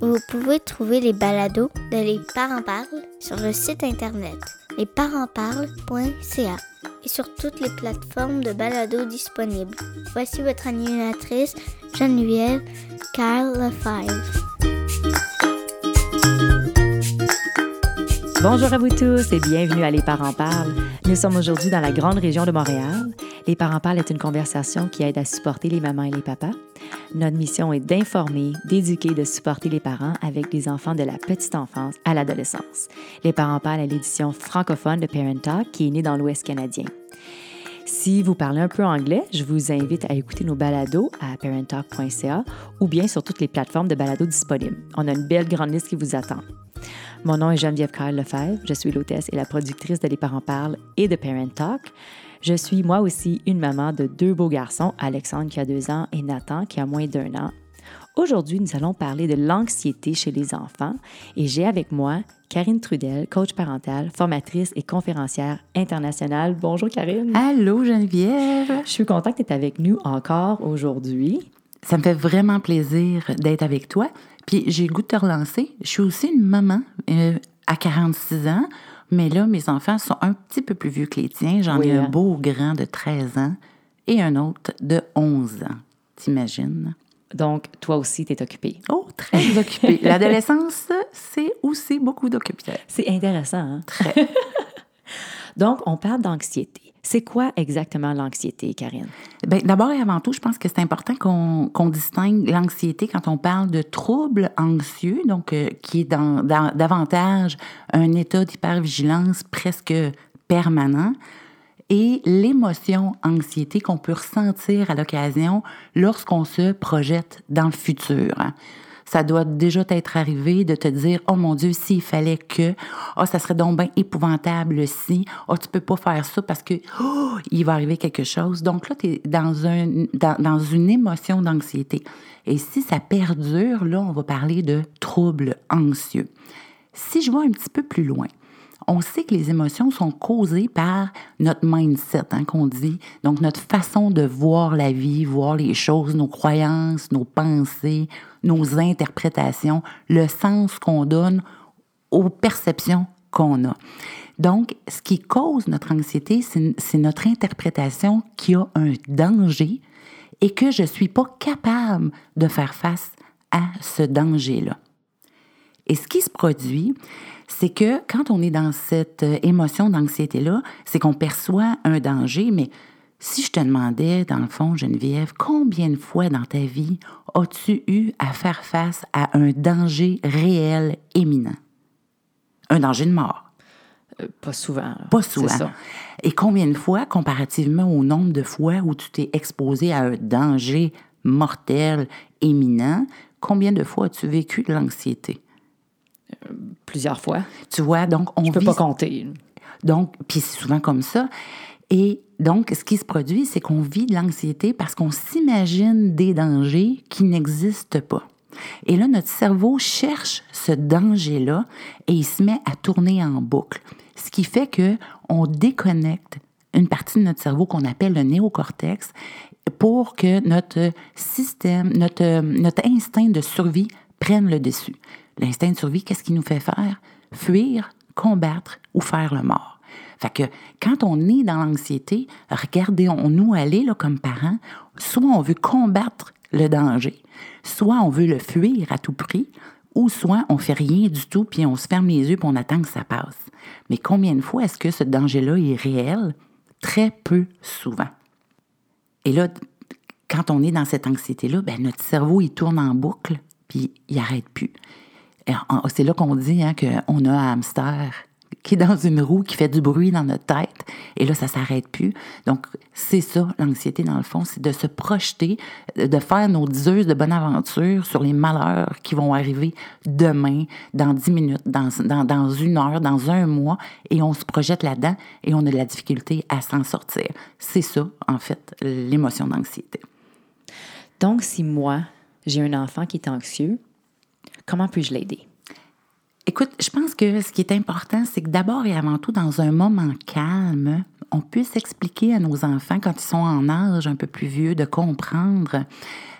Vous pouvez trouver les balados de Les Parents Parlent sur le site internet lesparentsparlent.ca et sur toutes les plateformes de balados disponibles. Voici votre animatrice Geneviève Carl. Bonjour à vous tous et bienvenue à Les Parents Parlent. Nous sommes aujourd'hui dans la grande région de Montréal. Les Parents Parlent est une conversation qui aide à supporter les mamans et les papas. Notre mission est d'informer, d'éduquer, de supporter les parents avec les enfants de la petite enfance à l'adolescence. Les Parents Parlent est l'édition francophone de Parent Talk qui est née dans l'Ouest canadien. Si vous parlez un peu anglais, je vous invite à écouter nos balados à parenttalk.ca ou bien sur toutes les plateformes de balados disponibles. On a une belle grande liste qui vous attend. Mon nom est Geneviève Kyle Lefebvre. Je suis l'hôtesse et la productrice de Les Parents Parlent et de Parent Talk. Je suis moi aussi une maman de deux beaux garçons, Alexandre qui a deux ans et Nathan qui a moins d'un an. Aujourd'hui, nous allons parler de l'anxiété chez les enfants et j'ai avec moi Karine Trudel, coach parentale, formatrice et conférencière internationale. Bonjour Karine. Allô Geneviève. Je suis contente d'être avec nous encore aujourd'hui. Ça me fait vraiment plaisir d'être avec toi. Puis j'ai le goût de te relancer. Je suis aussi une maman euh, à 46 ans, mais là, mes enfants sont un petit peu plus vieux que les tiens. J'en Oui, ai un hein. beau grand de 13 ans et un autre de 11 ans. T'imagines? Donc, toi aussi, tu es occupée. Oh, très occupé. L'adolescence, c'est aussi beaucoup d'occupés. C'est intéressant, hein? Très. Donc, on parle d'anxiété. C'est quoi exactement l'anxiété, Karine? Bien, D'abord et avant tout, je pense que c'est important qu'on qu'on distingue l'anxiété quand on parle de troubles anxieux, donc euh, qui est dans, davantage un état d'hypervigilance presque permanent, et l'émotion anxiété qu'on peut ressentir à l'occasion lorsqu'on se projette dans le futur. Ça doit déjà t'être arrivé de te dire Oh mon Dieu, s'il fallait que, oh, ça serait donc bien épouvantable si, oh, tu peux pas faire ça parce que oh, il va arriver quelque chose. Donc là, tu es dans, un, dans, dans une émotion d'anxiété. Et si ça perdure, là, on va parler de troubles anxieux. Si je vais un petit peu plus loin, on sait que les émotions sont causées par notre mindset, hein, qu'on dit. Donc, notre façon de voir la vie, voir les choses, nos croyances, nos pensées, nos interprétations, le sens qu'on donne aux perceptions qu'on a. Donc, ce qui cause notre anxiété, c'est notre interprétation qu'il y a un danger et que je ne suis pas capable de faire face à ce danger-là. Et ce qui se produit, c'est que quand on est dans cette euh, émotion d'anxiété-là, c'est qu'on perçoit un danger, mais si je te demandais, dans le fond, Geneviève, combien de fois dans ta vie as-tu eu à faire face à un danger réel éminent? Un danger de mort? Euh, pas souvent. Pas souvent. ça. Et combien de fois, comparativement au nombre de fois où tu t'es exposé à un danger mortel, éminent, combien de fois as-tu vécu de l'anxiété? Plusieurs fois. Tu vois, donc on Je peux vit pas compter. Donc, puis c'est souvent comme ça. Et donc, ce qui se produit, c'est qu'on vit de l'anxiété parce qu'on s'imagine des dangers qui n'existent pas. Et là, notre cerveau cherche ce danger-là et il se met à tourner en boucle. Ce qui fait que on déconnecte une partie de notre cerveau qu'on appelle le néocortex pour que notre système, notre, notre instinct de survie prenne le dessus. L'instinct de survie, qu'est-ce qu'il nous fait faire? Fuir, combattre ou faire le mort. Fait que quand on est dans l'anxiété, regardez-nous aller là, comme parents, soit on veut combattre le danger, soit on veut le fuir à tout prix, ou soit on fait rien du tout, puis on se ferme les yeux, puis on attend que ça passe. Mais combien de fois est-ce que ce danger-là est réel? Très peu souvent. Et là, quand on est dans cette anxiété-là, ben, notre cerveau, il tourne en boucle, puis il n'arrête plus. C'est là qu'on dit hein, qu'on a un hamster qui est dans une roue qui fait du bruit dans notre tête. Et là, ça s'arrête plus. Donc, c'est ça, l'anxiété, dans le fond, c'est de se projeter, de faire nos diseuses de bonne aventure sur les malheurs qui vont arriver demain, dans dix minutes, dans, dans, dans une heure, dans un mois, et on se projette là-dedans et on a de la difficulté à s'en sortir. C'est ça, en fait, l'émotion d'anxiété. Donc, si moi, j'ai un enfant qui est anxieux, comment puis-je l'aider? Écoute, je pense que ce qui est important, c'est que d'abord et avant tout, dans un moment calme, on puisse expliquer à nos enfants, quand ils sont en âge un peu plus vieux, de comprendre,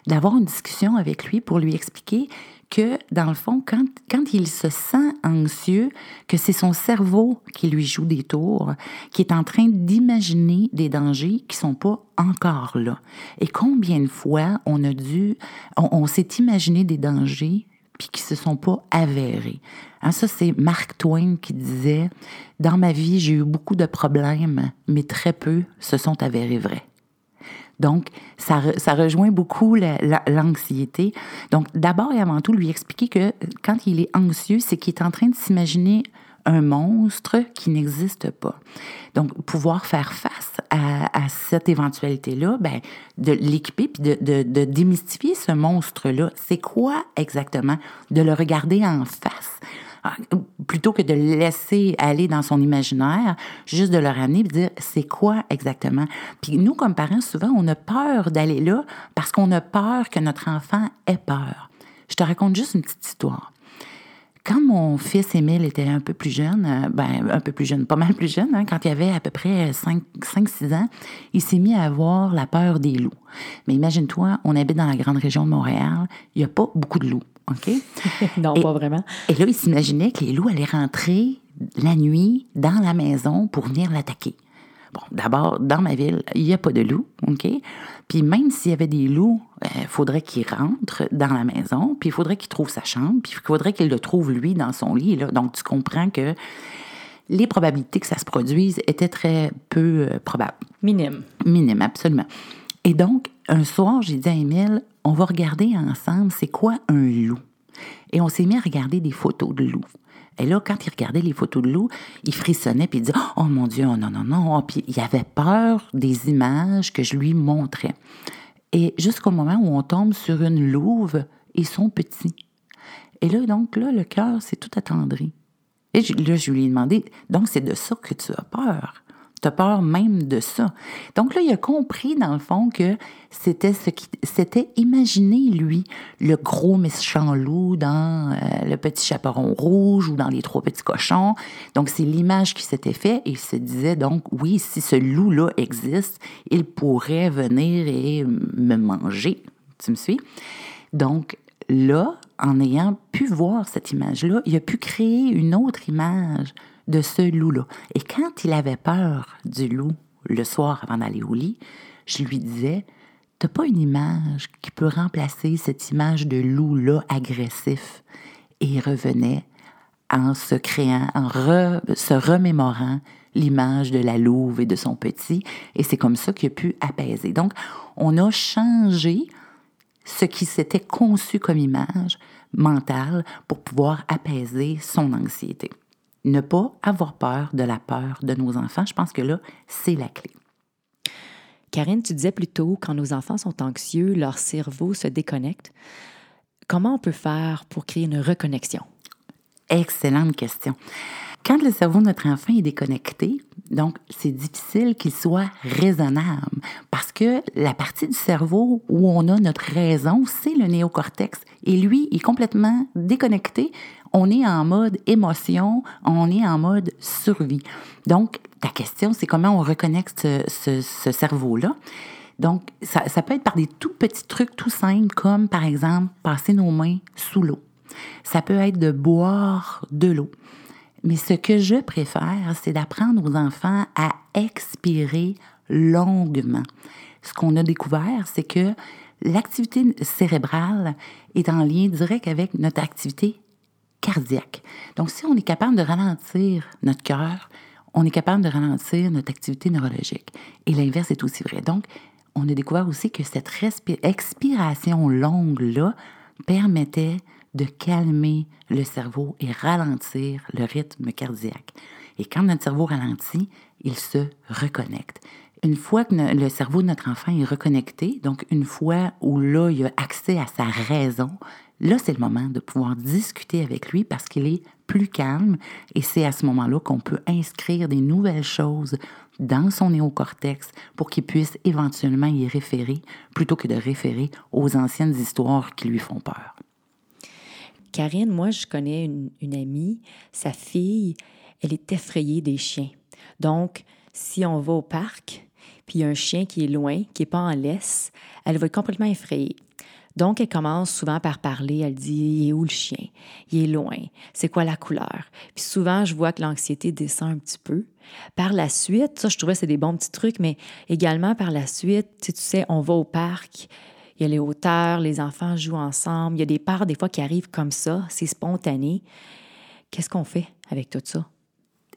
d'avoir une discussion avec lui pour lui expliquer que, dans le fond, quand, quand il se sent anxieux, que c'est son cerveau qui lui joue des tours, qui est en train d'imaginer des dangers qui sont pas encore là. Et combien de fois on a dû, on, on s'est imaginé des dangers puis qui se sont pas avérés. Hein, ça, c'est Mark Twain qui disait Dans ma vie, j'ai eu beaucoup de problèmes, mais très peu se sont avérés vrais. Donc, ça, ça rejoint beaucoup l'anxiété. Donc, d'abord et avant tout, lui expliquer que quand il est anxieux, c'est qu'il est en train de s'imaginer un monstre qui n'existe pas. Donc, pouvoir faire face à, cette éventualité-là, ben, de l'équiper puis de, de, de démystifier ce monstre-là. C'est quoi exactement? De le regarder en face ah, plutôt que de le laisser aller dans son imaginaire, juste de le ramener et dire c'est quoi exactement? Puis nous, comme parents, souvent, on a peur d'aller là parce qu'on a peur que notre enfant ait peur. Je te raconte juste une petite histoire. Quand mon fils Émile était un peu plus jeune, euh, ben, un peu plus jeune, pas mal plus jeune, hein, quand il avait à peu près 5-6 ans, il s'est mis à avoir la peur des loups. Mais imagine-toi, on habite dans la grande région de Montréal, il n'y a pas beaucoup de loups, OK? non, pas vraiment. Et là, il s'imaginait que les loups allaient rentrer la nuit dans la maison pour venir l'attaquer. Bon, d'abord, dans ma ville, il n'y a pas de loups, OK? Puis même s'il y avait des loups, il euh, faudrait qu'il rentre dans la maison, puis il faudrait qu'il trouve sa chambre, puis il faudrait qu'il le trouve lui dans son lit. Là. Donc, tu comprends que les probabilités que ça se produise étaient très peu euh, probables. Minime. Minime, absolument. Et donc, un soir, j'ai dit à Émile, on va regarder ensemble c'est quoi un loup. Et on s'est mis à regarder des photos de loups. Et là, quand il regardait les photos de loup, il frissonnait puis il disait Oh mon Dieu, oh non, non, non. Puis il avait peur des images que je lui montrais. Et jusqu'au moment où on tombe sur une louve et son petit. Et là, donc, là, le cœur s'est tout attendri. Et là, je lui ai demandé Donc, c'est de ça que tu as peur tu peur même de ça. Donc là, il a compris, dans le fond, que c'était ce qui s'était imaginé, lui, le gros méchant loup dans euh, Le Petit Chaperon Rouge ou dans Les Trois Petits Cochons. Donc, c'est l'image qui s'était fait et il se disait, donc, oui, si ce loup-là existe, il pourrait venir et me manger. Tu me suis? Donc, là, en ayant pu voir cette image-là, il a pu créer une autre image de ce loup-là. Et quand il avait peur du loup le soir avant d'aller au lit, je lui disais, t'as pas une image qui peut remplacer cette image de loup-là agressif. Et il revenait en se créant, en se remémorant l'image de la louve et de son petit. Et c'est comme ça qu'il a pu apaiser. Donc, on a changé ce qui s'était conçu comme image mentale pour pouvoir apaiser son anxiété ne pas avoir peur de la peur de nos enfants. Je pense que là, c'est la clé. Karine, tu disais plus tôt, quand nos enfants sont anxieux, leur cerveau se déconnecte. Comment on peut faire pour créer une reconnexion? Excellente question. Quand le cerveau de notre enfant est déconnecté, donc c'est difficile qu'il soit raisonnable parce que la partie du cerveau où on a notre raison, c'est le néocortex. Et lui, il est complètement déconnecté on est en mode émotion, on est en mode survie. Donc, ta question, c'est comment on reconnecte ce, cerveau-là. Donc, ça, peut être par des tout petits trucs tout simples, comme par exemple passer nos mains sous l'eau. Ça peut être de boire de l'eau. Mais ce que je préfère, c'est d'apprendre aux enfants à expirer longuement. Ce qu'on a découvert, c'est que l'activité cérébrale est en lien direct avec notre activité cardiaque. Donc, si on est capable de ralentir notre cœur, on est capable de ralentir notre activité neurologique. Et l'inverse est aussi vrai. Donc, on a découvert aussi que cette expiration longue-là permettait de calmer le cerveau et ralentir le rythme cardiaque. Et quand notre cerveau ralentit, il se reconnecte. Une fois que le cerveau de notre enfant est reconnecté, donc une fois où là, il a accès à sa raison, là, c'est le moment de pouvoir discuter avec lui parce qu'il est plus calme et c'est à ce moment-là qu'on peut inscrire des nouvelles choses dans son néocortex pour qu'il puisse éventuellement y référer plutôt que de référer aux anciennes histoires qui lui font peur. Karine, moi, je connais une, une amie, sa fille, elle est effrayée des chiens. Donc, si on va au parc, puis il y a un chien qui est loin, qui n'est pas en laisse, elle va être complètement effrayée. Donc, elle commence souvent par parler. Elle dit Il est où le chien? Il est loin. C'est quoi la couleur Puis souvent, je vois que l'anxiété descend un petit peu. Par la suite, ça, je trouvais que c'est des bons petits trucs, mais également par la suite, tu sais, on va au parc, il y a les hauteurs, les enfants jouent ensemble, il y a des parts des fois qui arrivent comme ça, c'est spontané. Qu'est-ce qu'on fait avec tout ça?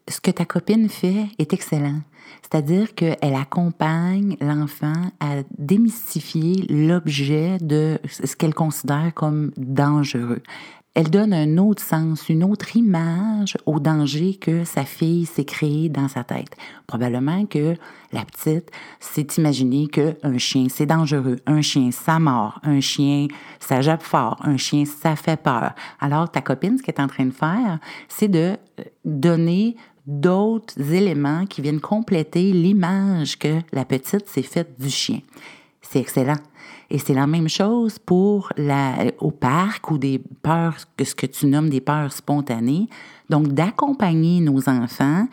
Ce que ta copine fait est excellent. C'est-à-dire qu'elle accompagne l'enfant à démystifier l'objet de ce qu'elle considère comme dangereux elle donne un autre sens, une autre image au danger que sa fille s'est créé dans sa tête. Probablement que la petite s'est imaginée qu'un chien, c'est dangereux. Un chien, ça mord. Un chien, ça jappe fort. Un chien, ça fait peur. Alors, ta copine, ce qu'elle est en train de faire, c'est de euh, donner d'autres éléments qui viennent compléter l'image que la petite s'est faite du chien. C'est excellent. Et c'est la même chose pour la, au parc ou des peurs, ce que tu nommes des peurs spontanées. Donc, d'accompagner nos enfants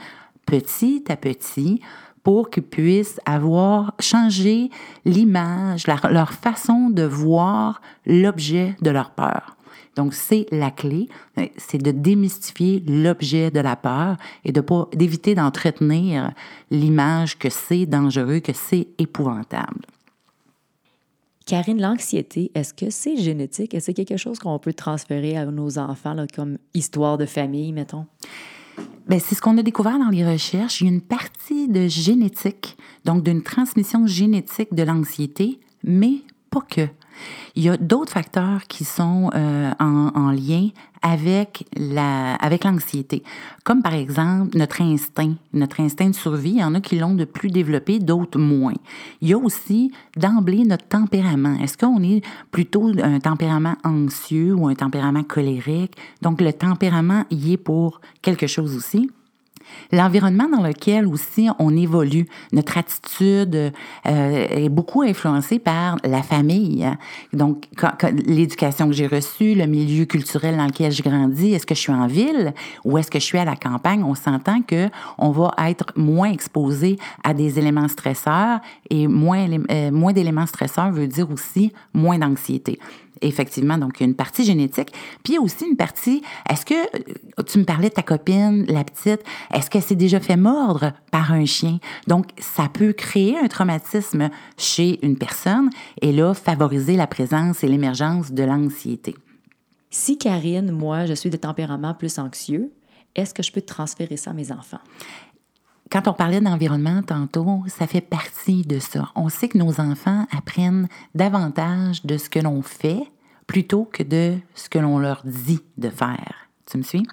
petit à petit pour qu'ils puissent avoir changé l'image, leur façon de voir l'objet de leur peur. Donc, c'est la clé, c'est de démystifier l'objet de la peur et de pas, d'éviter d'entretenir l'image que c'est dangereux, que c'est épouvantable. Karine, l'anxiété, est-ce que c'est génétique? Est-ce que c'est quelque chose qu'on peut transférer à nos enfants là, comme histoire de famille, mettons? Bien, c'est ce qu'on a découvert dans les recherches. Il y a une partie de génétique, donc d'une transmission génétique de l'anxiété, mais pas que. Il y a d'autres facteurs qui sont euh, en, en, lien avec la, avec l'anxiété, comme par exemple notre instinct, notre instinct de survie. Il y en a qui l'ont de plus développé, d'autres moins. Il y a aussi d'emblée notre tempérament. Est-ce qu'on est plutôt un tempérament anxieux ou un tempérament colérique? Donc le tempérament y est pour quelque chose aussi. L'environnement dans lequel aussi on évolue, notre attitude euh, est beaucoup influencée par la famille. Donc, l'éducation que j'ai reçue, le milieu culturel dans lequel je grandis, est-ce que je suis en ville ou est-ce que je suis à la campagne? On s'entend que on va être moins exposé à des éléments stresseurs et moins, euh, moins d'éléments stresseurs veut dire aussi moins d'anxiété effectivement, donc une partie génétique. Puis il y a aussi une partie, est-ce que, euh, tu me parlais de ta copine, la petite, est-ce qu'elle s'est déjà fait mordre par un chien? Donc, ça peut créer un traumatisme chez une personne et là, favoriser la présence et l'émergence de l'anxiété. Si Karine, moi, je suis de tempérament plus anxieux, est-ce que je peux transférer ça à mes enfants? Quand on parlait d'environnement tantôt, ça fait partie de ça. On sait que nos enfants apprennent davantage de ce que l'on fait plutôt que de ce que l'on leur dit de faire. Tu me suis?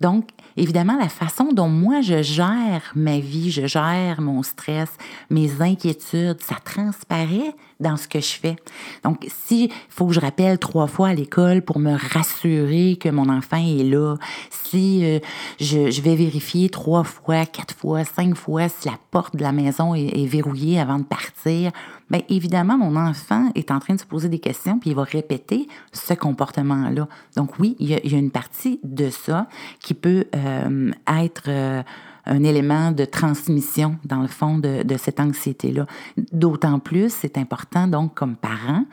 Donc, évidemment, la façon dont moi je gère ma vie, je gère mon stress, mes inquiétudes, ça transparaît dans ce que je fais. Donc, si faut que je rappelle trois fois à l'école pour me rassurer que mon enfant est là, si euh, je, vais vérifier trois fois, quatre fois, cinq fois si la porte de la maison est, verrouillée avant de partir, bien évidemment, mon enfant est en train de se poser des questions puis il va répéter ce comportement-là. Donc oui, il y, a, il y, a, une partie de ça qui peut euh, être euh, un élément de transmission, dans le fond, de, cette anxiété-là. D'autant plus, c'est important, donc, comme parents,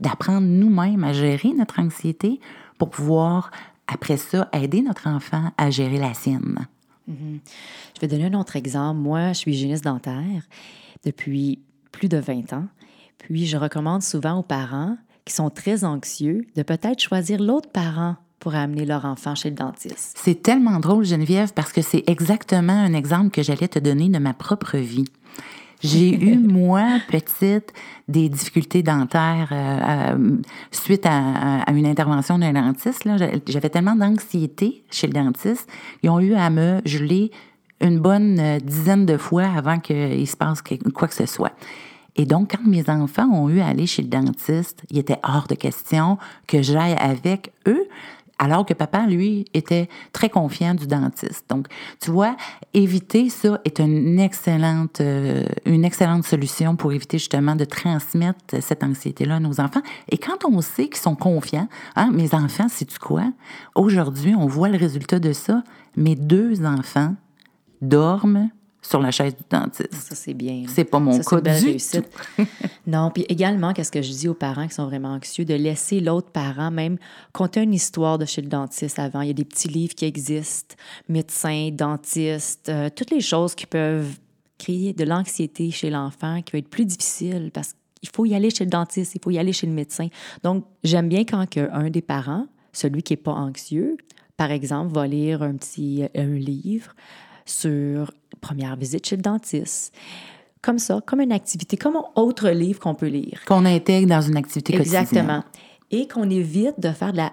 d'apprendre nous-mêmes à gérer notre anxiété pour pouvoir, après ça, aider notre enfant à gérer la sienne. Mm-hmm. Je vais donner un autre exemple. Moi, je suis hygiéniste dentaire depuis plus de 20 ans. Puis, je recommande souvent aux parents qui sont très anxieux de peut-être choisir l'autre parent pour amener leur enfant chez le dentiste. C'est tellement drôle, Geneviève, parce que c'est exactement un exemple que j'allais te donner de ma propre vie. J'ai eu, moi, petite, des difficultés dentaires euh, euh, suite à, à, une intervention d'un dentiste. J'avais tellement d'anxiété chez le dentiste, ils ont eu à me geler une bonne euh, dizaine de fois avant qu'il se passe quoi que ce soit. Et donc, quand mes enfants ont eu à aller chez le dentiste, il était hors de question que j'aille avec eux alors que papa, lui, était très confiant du dentiste. Donc, tu vois, éviter ça est une excellente, euh, une excellente solution pour éviter justement de transmettre cette anxiété-là à nos enfants. Et quand on sait qu'ils sont confiants, hein, mes enfants, sais-tu quoi? Aujourd'hui, on voit le résultat de ça. Mes deux enfants dorment sur la chaise du dentiste. Ça, c'est bien. C'est pas mon cas du tout. non, puis également, qu'est-ce que je dis aux parents qui sont vraiment anxieux, de laisser l'autre parent même compter une histoire de chez le dentiste avant. Il y a des petits livres qui existent, médecins, dentistes, euh, toutes les choses qui peuvent créer de l'anxiété chez l'enfant, qui va être plus difficile parce qu'il faut y aller chez le dentiste, il faut y aller chez le médecin. Donc, j'aime bien quand un des parents, celui qui n'est pas anxieux, par exemple, va lire un petit un livre sur première visite chez le dentiste. Comme ça, comme une activité, comme un autre livre qu'on peut lire. Qu'on intègre dans une activité quotidienne. Exactement. Et qu'on évite de faire de la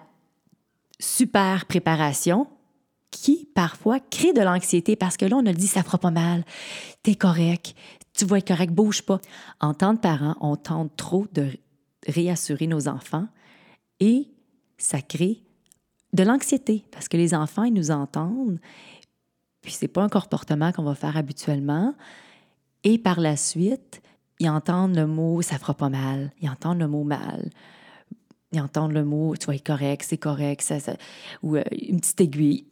super préparation qui, parfois, crée de l'anxiété parce que là, on a dit, ça fera pas mal, t'es correct, tu vas être correct, bouge pas. En tant que parents, on tente trop de réassurer nos enfants et ça crée de l'anxiété parce que les enfants, ils nous entendent puis c'est pas un comportement qu'on va faire habituellement. Et par la suite, ils entendent le mot ça fera pas mal, ils entendent le mot mal, ils entendent le mot tu vas correct, c'est correct, ou euh, une petite aiguille.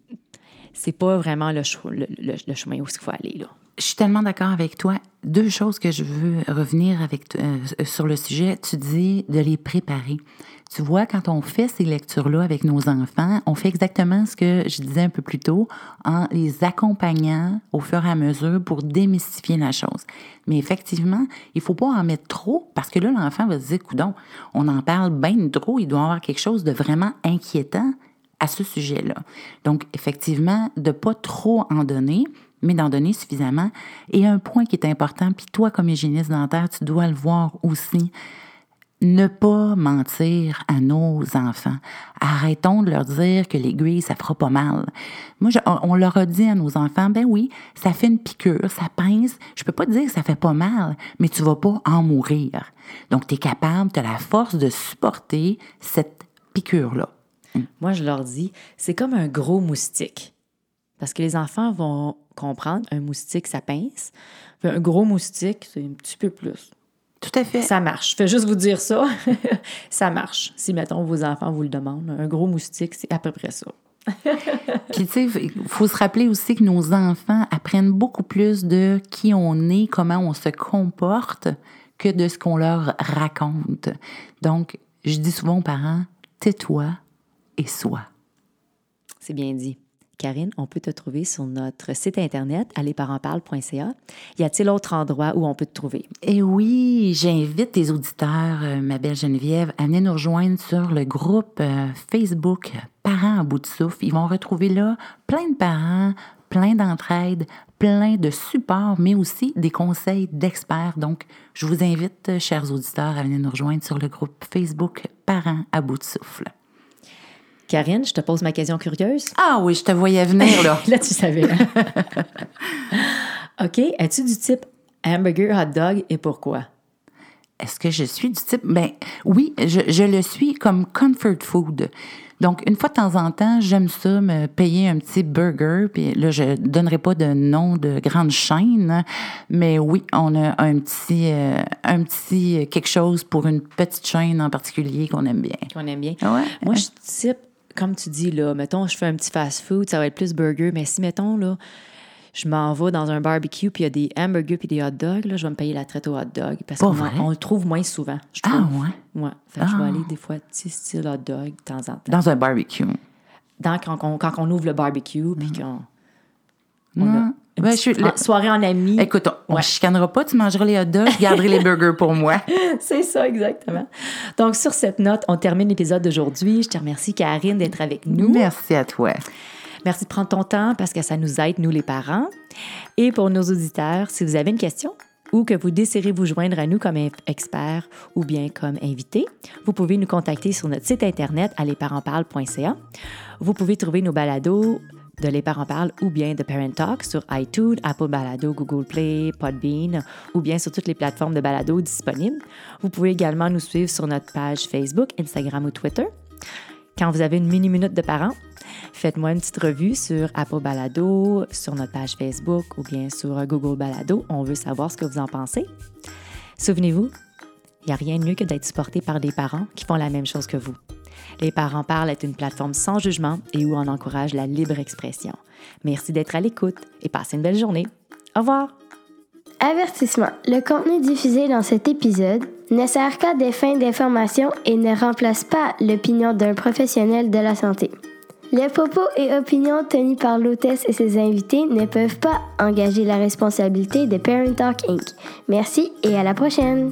C'est pas vraiment le, le, chemin où il faut aller là. Je suis tellement d'accord avec toi. Deux choses que je veux revenir avec euh, sur le sujet. Tu dis de les préparer. Tu vois, quand on fait ces lectures-là avec nos enfants, on fait exactement ce que je disais un peu plus tôt, en les accompagnant au fur et à mesure pour démystifier la chose. Mais effectivement, il faut pas en mettre trop parce que là, l'enfant va se dire, coudon, on en parle bien trop, il doit avoir quelque chose de vraiment inquiétant à ce sujet-là. Donc, effectivement, de pas trop en donner, mais d'en donner suffisamment. Et un point qui est important, puis toi, comme hygiéniste dentaire, tu dois le voir aussi, ne pas mentir à nos enfants. Arrêtons de leur dire que l'aiguille, ça fera pas mal. Moi, on leur a dit à nos enfants, ben oui, ça fait une piqûre, ça pince. Je peux pas te dire que ça fait pas mal, mais tu vas pas en mourir. Donc, tu es capable, tu as la force de supporter cette piqûre-là. Moi, je leur dis, c'est comme un gros moustique. Parce que les enfants vont comprendre, un moustique, ça pince. Un gros moustique, c'est un petit peu plus. Tout à fait. Ça marche. Je fais juste vous dire ça. ça marche. Si, mettons, vos enfants vous le demandent, un gros moustique, c'est à peu près ça. Puis, tu sais, il faut se rappeler aussi que nos enfants apprennent beaucoup plus de qui on est, comment on se comporte, que de ce qu'on leur raconte. Donc, je dis souvent aux parents, tais-toi et sois. C'est bien dit. Karine, on peut te trouver sur notre site internet allezparentsparlent.ca. Y a-t-il autre endroit où on peut te trouver? Eh oui, j'invite tes auditeurs, euh, ma belle Geneviève, à venir nous rejoindre sur le groupe euh, Facebook Parents à bout de souffle. Ils vont retrouver là plein de parents, plein d'entraide, plein de supports, mais aussi des conseils d'experts. Donc, je vous invite, chers auditeurs, à venir nous rejoindre sur le groupe Facebook Parents à bout de souffle. Karine, je te pose ma question curieuse. Ah oui, je te voyais venir, là. là, tu savais. OK. Es-tu du type hamburger, hot dog et pourquoi? Est-ce que je suis du type? Ben oui, je, je, le suis comme comfort food. Donc, une fois de temps en temps, j'aime ça, me payer un petit burger. Puis là, je donnerai pas de nom de grande chaîne, mais oui, on a un petit, euh, un petit quelque chose pour une petite chaîne en particulier qu'on aime bien. Qu'on aime bien. Ouais. Moi, je suis type comme tu dis, là, mettons, je fais un petit fast-food, ça va être plus burger, mais si, mettons, là, je m'en vais dans un barbecue, puis il y a des hamburgers puis des hot dogs, là, je vais me payer la traite au hot dog, parce qu'on on le trouve moins souvent, je trouve. Ah, ouais? Ouais. Fait que je vais ah. aller des fois, petit style hot dog, de temps en temps. Dans un barbecue? Dans, quand, on, quand on ouvre le barbecue, puis qu'on... On ben, soirée en amis. Écoute, on ne chicanera pas, tu mangeras les hot dogs, je garderai les burgers pour moi. C'est ça, exactement. Donc, sur cette note, on termine l'épisode d'aujourd'hui. Je te remercie, Karine, d'être avec nous. Merci à toi. Merci de prendre ton temps parce que ça nous aide, nous les parents. Et pour nos auditeurs, si vous avez une question ou que vous désirez vous joindre à nous comme expert ou bien comme invité, vous pouvez nous contacter sur notre site internet allezparentsparlent.ca. Vous pouvez trouver nos balados de Les Parents Parlent ou bien de Parent Talk sur iTunes, Apple Balado, Google Play, Podbean ou bien sur toutes les plateformes de balado disponibles. Vous pouvez également nous suivre sur notre page Facebook, Instagram ou Twitter. Quand vous avez une mini-minute de parents, faites-moi une petite revue sur Apple Balado, sur notre page Facebook ou bien sur Google Balado. On veut savoir ce que vous en pensez. Souvenez-vous, il n'y a rien de mieux que d'être supporté par des parents qui font la même chose que vous. Les parents parlent est une plateforme sans jugement et où on encourage la libre expression. Merci d'être à l'écoute et passez une belle journée. Au revoir. Avertissement. Le contenu diffusé dans cet épisode ne sert qu'à des fins d'information et ne remplace pas l'opinion d'un professionnel de la santé. Les propos et opinions tenus par l'hôtesse et ses invités ne peuvent pas engager la responsabilité de Parent Talk Inc. Merci et à la prochaine!